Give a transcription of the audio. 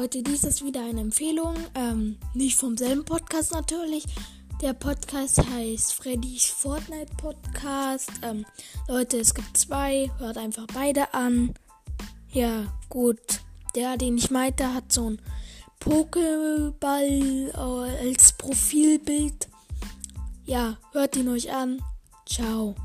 Leute, dies ist wieder eine Empfehlung. Ähm, nicht vom selben Podcast natürlich. Der Podcast heißt Freddy's Fortnite Podcast. Ähm, Leute, es gibt zwei. Hört einfach beide an. Ja, gut. Der, den ich meinte, hat so ein Pokéball äh, als Profilbild. Ja, hört ihn euch an. Ciao.